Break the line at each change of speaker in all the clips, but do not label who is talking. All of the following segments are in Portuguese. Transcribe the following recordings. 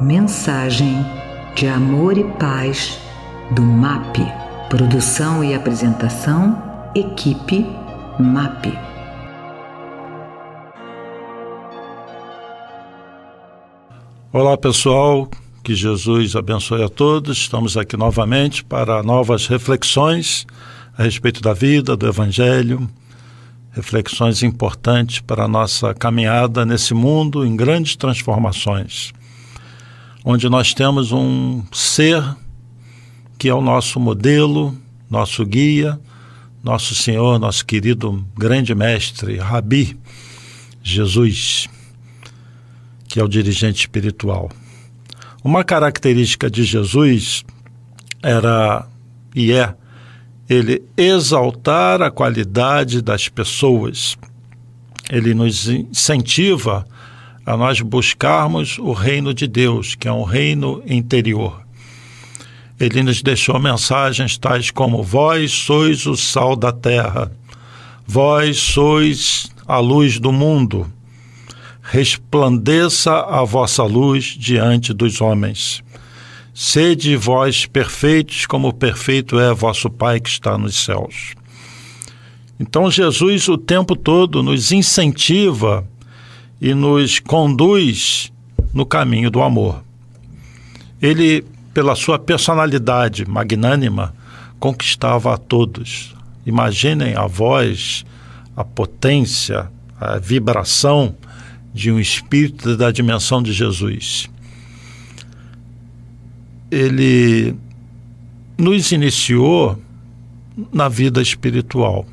Mensagem de amor e paz do MAP. Produção e apresentação, equipe MAP.
Olá pessoal, que Jesus abençoe a todos. Estamos aqui novamente para novas reflexões a respeito da vida, do Evangelho, reflexões importantes para a nossa caminhada nesse mundo em grandes transformações, onde nós temos um ser que é o nosso modelo, nosso guia, nosso Senhor, nosso querido grande mestre, Rabi, Jesus, que é o dirigente espiritual. Uma característica de Jesus era e é ele exaltar a qualidade das pessoas. Ele nos incentiva a nós buscarmos o reino de Deus, que é um reino interior. Ele nos deixou mensagens tais como: Vós sois o sal da terra, vós sois a luz do mundo. Resplandeça a vossa luz diante dos homens. Sede vós perfeitos, como perfeito é vosso Pai que está nos céus. Então, Jesus o tempo todo nos incentiva e nos conduz no caminho do amor. Ele, pela sua personalidade magnânima, conquistava a todos. Imaginem a voz, a potência, a vibração de um espírito da dimensão de Jesus ele nos iniciou na vida espiritual.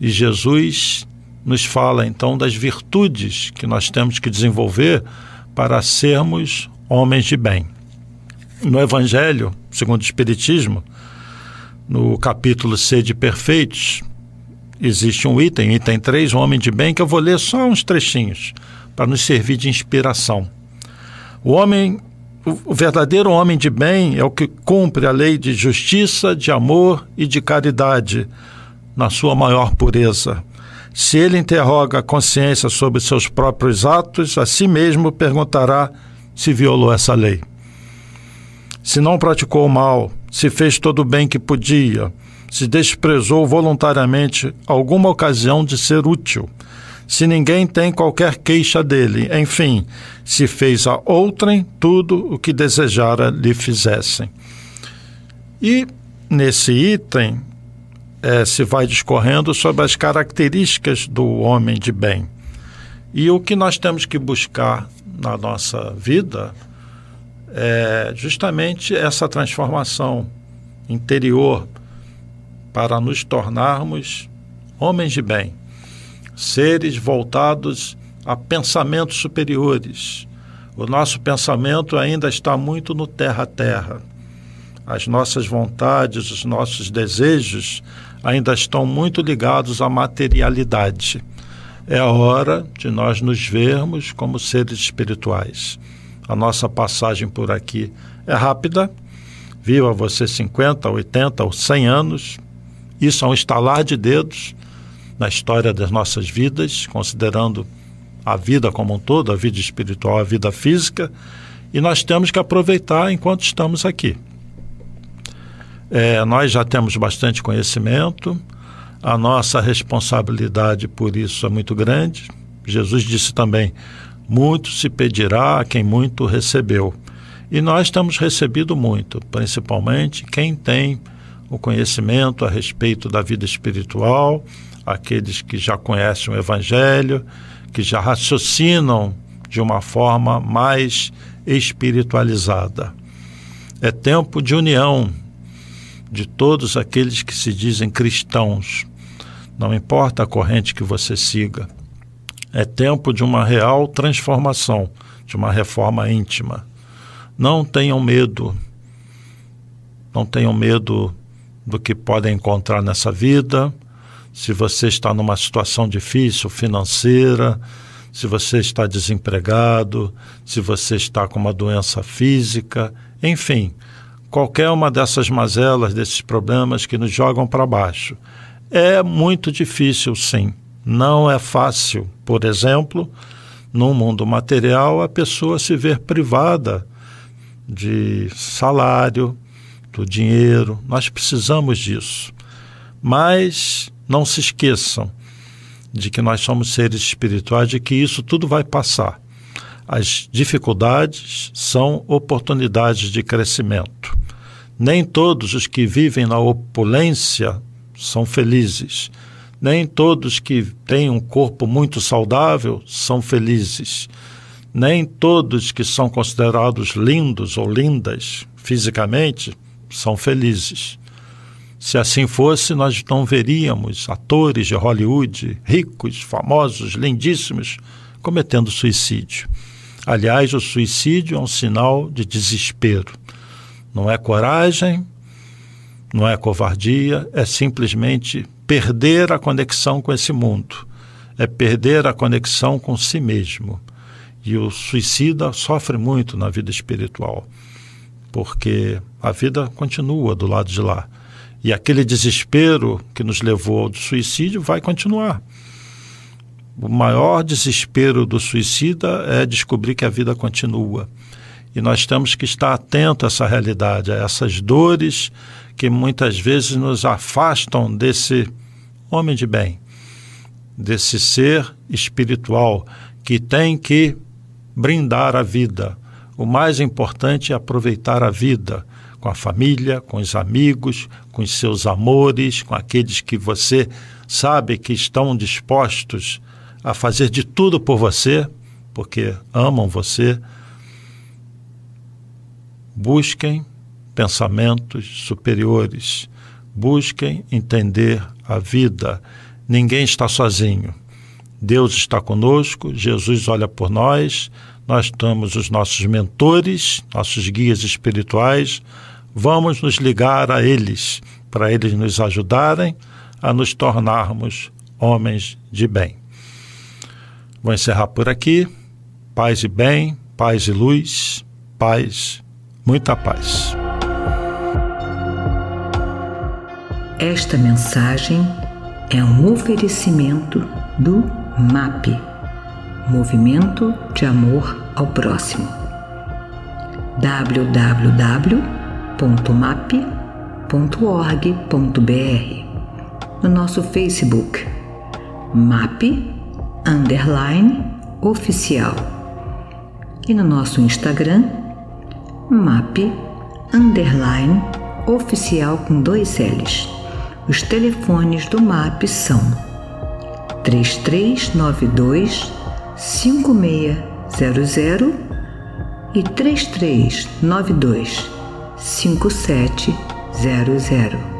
E Jesus nos fala então das virtudes que nós temos que desenvolver para sermos homens de bem. No Evangelho, segundo o Espiritismo, no capítulo C de Perfeitos, existe um item, item 3, um homem de bem, que eu vou ler só uns trechinhos para nos servir de inspiração. O homem o verdadeiro homem de bem é o que cumpre a lei de justiça, de amor e de caridade na sua maior pureza. Se ele interroga a consciência sobre seus próprios atos, a si mesmo perguntará se violou essa lei. Se não praticou o mal, se fez todo o bem que podia, se desprezou voluntariamente alguma ocasião de ser útil, se ninguém tem qualquer queixa dele. Enfim, se fez a outrem tudo o que desejara lhe fizessem. E nesse item é, se vai discorrendo sobre as características do homem de bem. E o que nós temos que buscar na nossa vida é justamente essa transformação interior para nos tornarmos homens de bem seres voltados a pensamentos superiores. O nosso pensamento ainda está muito no terra a terra. As nossas vontades, os nossos desejos ainda estão muito ligados à materialidade. É a hora de nós nos vermos como seres espirituais. A nossa passagem por aqui é rápida. Viva você 50, 80 ou 100 anos. Isso é um estalar de dedos na história das nossas vidas, considerando a vida como um todo, a vida espiritual, a vida física, e nós temos que aproveitar enquanto estamos aqui. É, nós já temos bastante conhecimento, a nossa responsabilidade por isso é muito grande. Jesus disse também: muito se pedirá a quem muito recebeu. E nós temos recebido muito, principalmente quem tem o conhecimento a respeito da vida espiritual, aqueles que já conhecem o Evangelho, que já raciocinam de uma forma mais espiritualizada. É tempo de união de todos aqueles que se dizem cristãos, não importa a corrente que você siga. É tempo de uma real transformação, de uma reforma íntima. Não tenham medo, não tenham medo do que podem encontrar nessa vida se você está numa situação difícil financeira, se você está desempregado, se você está com uma doença física, enfim, qualquer uma dessas mazelas, desses problemas que nos jogam para baixo. É muito difícil, sim. Não é fácil, por exemplo, no mundo material, a pessoa se ver privada de salário, do dinheiro, nós precisamos disso. Mas não se esqueçam de que nós somos seres espirituais e que isso tudo vai passar. As dificuldades são oportunidades de crescimento. Nem todos os que vivem na opulência são felizes. Nem todos que têm um corpo muito saudável são felizes. Nem todos que são considerados lindos ou lindas fisicamente são felizes. Se assim fosse, nós não veríamos atores de Hollywood, ricos, famosos, lindíssimos, cometendo suicídio. Aliás, o suicídio é um sinal de desespero. Não é coragem, não é covardia, é simplesmente perder a conexão com esse mundo, é perder a conexão com si mesmo. E o suicida sofre muito na vida espiritual, porque a vida continua do lado de lá. E aquele desespero que nos levou ao suicídio vai continuar. O maior desespero do suicida é descobrir que a vida continua. E nós temos que estar atentos a essa realidade, a essas dores que muitas vezes nos afastam desse homem de bem, desse ser espiritual que tem que brindar a vida. O mais importante é aproveitar a vida com a família, com os amigos, com os seus amores, com aqueles que você sabe que estão dispostos a fazer de tudo por você, porque amam você. Busquem pensamentos superiores, busquem entender a vida. Ninguém está sozinho. Deus está conosco, Jesus olha por nós, nós temos os nossos mentores, nossos guias espirituais, vamos nos ligar a eles, para eles nos ajudarem a nos tornarmos homens de bem. Vou encerrar por aqui. Paz e bem, paz e luz, paz, muita paz.
Esta mensagem é um oferecimento do MAP Movimento de Amor ao Próximo. www www.map.org.br No nosso Facebook, MAP Underline Oficial. E no nosso Instagram, MAP Underline Oficial com dois L's. Os telefones do MAP são 3392 5600 e 3392 5700.